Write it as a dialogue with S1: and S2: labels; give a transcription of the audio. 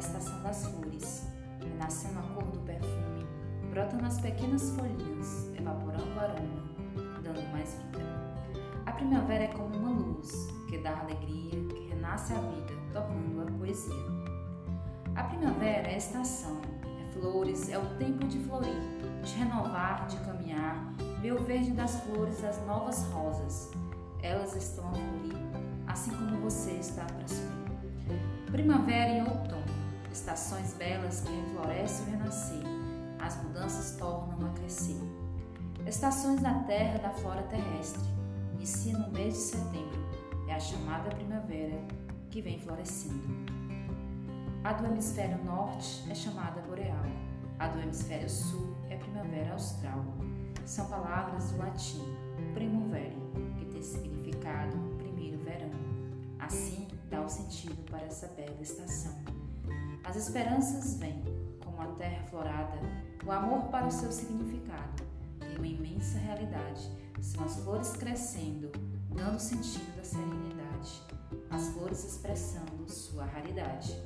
S1: estação das flores. Renascendo a cor do perfume, brota nas pequenas folhinhas, evaporando o aroma, dando mais vida. A primavera é como uma luz que dá alegria, que renasce a vida, tornando-a poesia. A primavera é estação, é flores, é o tempo de florir, de renovar, de caminhar, ver o verde das flores, das novas rosas. Elas estão a florir, assim como você está para subir. Primavera e outono estações belas que reflorescem o renascer, as mudanças tornam a crescer. Estações da terra da flora terrestre, inicia no mês de setembro, é a chamada primavera que vem florescendo. A do hemisfério norte é chamada boreal, a do hemisfério sul é primavera austral. São palavras do latim primavera, que tem significado primeiro verão. Assim, dá o sentido para essa bela estação. As esperanças vêm, como a terra florada, o amor para o seu significado. Tem uma imensa realidade, são as flores crescendo, dando sentido da serenidade, as flores expressando sua raridade.